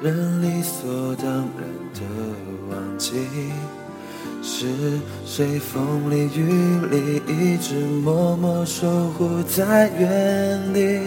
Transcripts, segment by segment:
人理所当然的忘记，是谁风里雨里一直默默守护在原地？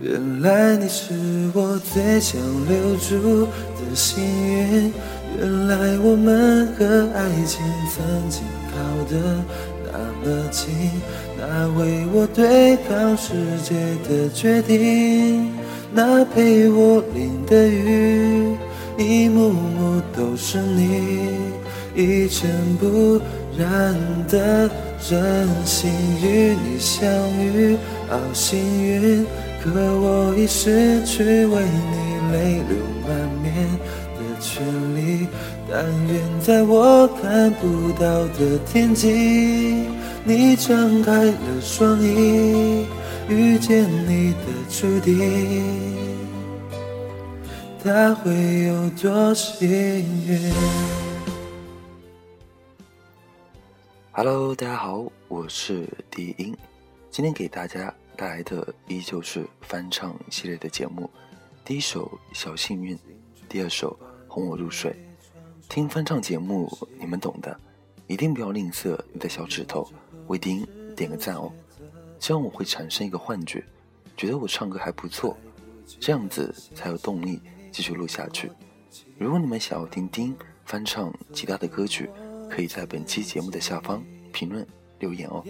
原来你是我最想留住的幸运，原来我们和爱情曾经靠得那么近，那为我对抗世界的决定。那陪我淋的雨，一幕幕都是你，一尘不染的真心与你相遇，好幸运。可我已失去为你泪流满面权利，但愿在我看不到的天际，你张开了双翼。遇见你的注定，他会有多幸运？Hello，大家好，我是低音，今天给大家带来的依旧是翻唱系列的节目。第一首《小幸运》，第二首《哄我入睡》。听翻唱节目，你们懂的，一定不要吝啬你的小指头，为丁点个赞哦。这样我会产生一个幻觉，觉得我唱歌还不错，这样子才有动力继续录下去。如果你们想要听丁翻唱其他的歌曲，可以在本期节目的下方评论留言哦。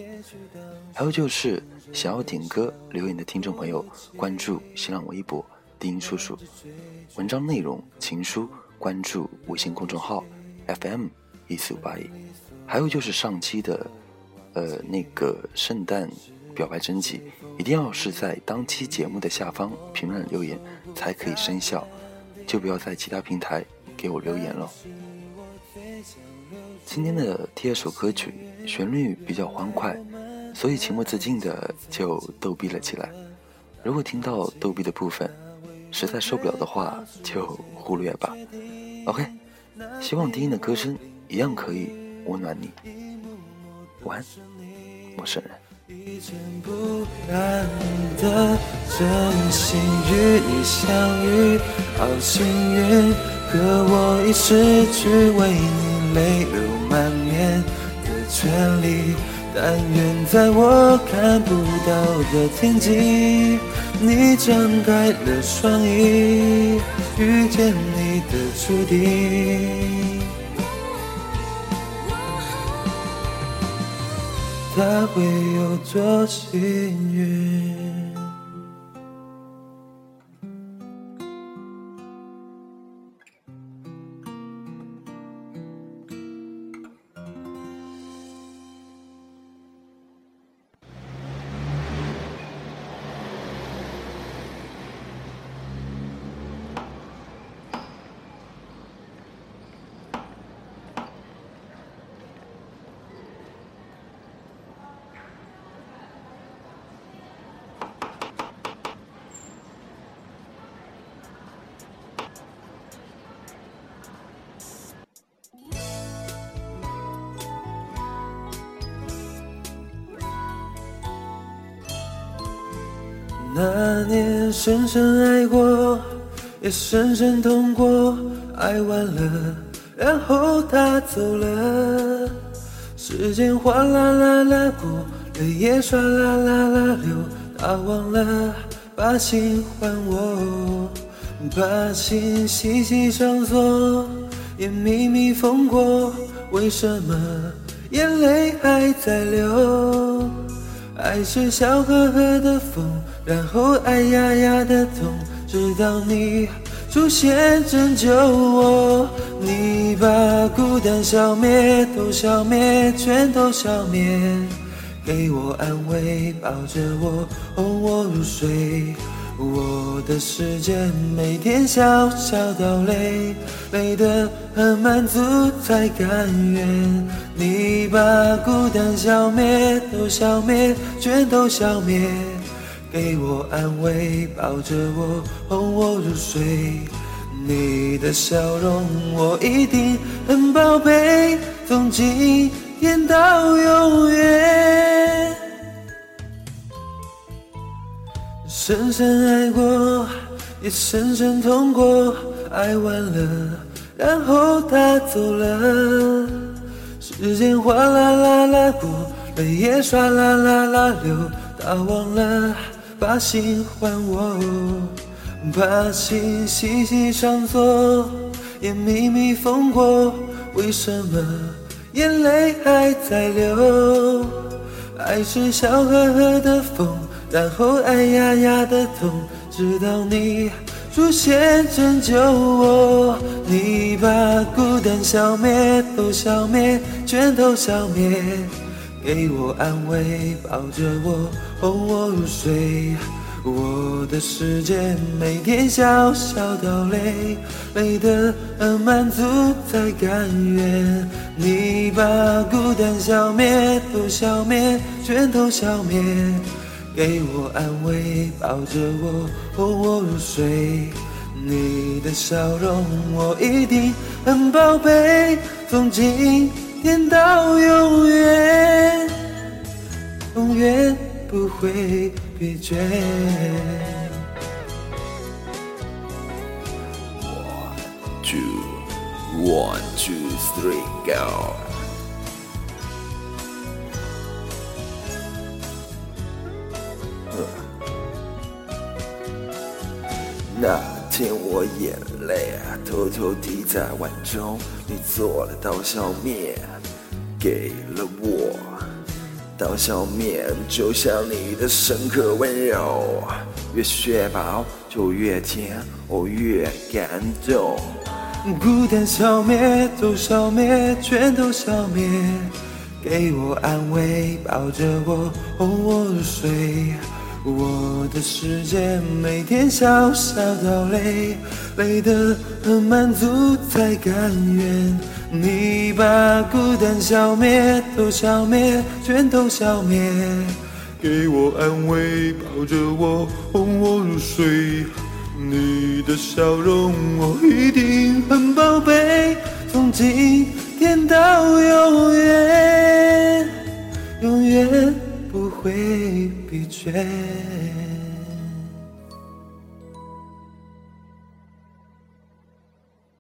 还有就是想要点歌留言的听众朋友，关注新浪微博丁叔叔，文章内容情书关注微信公众号 FM 一四五八一。还有就是上期的，呃那个圣诞。表白征集一定要是在当期节目的下方评论留言才可以生效，就不要在其他平台给我留言了。今天的第二首歌曲旋律比较欢快，所以情不自禁的就逗逼了起来。如果听到逗逼的部分，实在受不了的话就忽略吧。OK，希望低音的歌声一样可以温暖你。晚安，陌生人。一尘不染的真心与你相遇，好幸运。可我已失去为你泪流满面的权利。但愿在我看不到的天际，你张开了双翼，遇见你的注定。他会有多幸运？那年深深爱过，也深深痛过，爱完了，然后他走了。时间哗啦啦啦过，泪也唰啦啦啦流，他忘了把心还我。把心细细上锁，也密密缝过，为什么眼泪还在流？爱是笑呵呵的风，然后哎呀呀的痛，直到你出现拯救我。你把孤单消灭，都消灭，全都消灭，给我安慰，抱着我，哄我入睡。我的世界每天小小到累，累得很满足才甘愿。你把孤单消灭，都消灭，全都消灭，给我安慰，抱着我，哄我入睡。你的笑容我一定很宝贝，从今天到永远。深深爱过，也深深痛过，爱完了，然后他走了。时间哗啦啦啦过，泪也唰啦啦啦流，他忘了把心还我，把心细细上锁，也密密缝过，为什么眼泪还在流？爱是笑呵呵的风。然后哎呀呀的痛，直到你出现拯救我。你把孤单消灭，都消灭，全都消灭，给我安慰，抱着我，哄我入睡。我的世界每天小小到累，累得很满足才甘愿。你把孤单消灭，都消灭，全都消灭。给我安慰，抱着我，哄我入睡。你的笑容我一定很宝贝，从今天到永远，永远不会疲倦。One two, one two three, go. 那见我眼泪偷偷滴在碗中，你做了刀削面给了我，刀削面就像你的深刻温柔，越削薄就越甜，我越感动。孤单消灭，都消灭，全都消灭，给我安慰，抱着我，哄我入睡。我的世界每天小小到累，累得很满足才甘愿。你把孤单消灭，都消灭，全都消灭，给我安慰，抱着我，哄我入睡。你的笑容我一定很宝贝，从今天到永远，永远。不会疲倦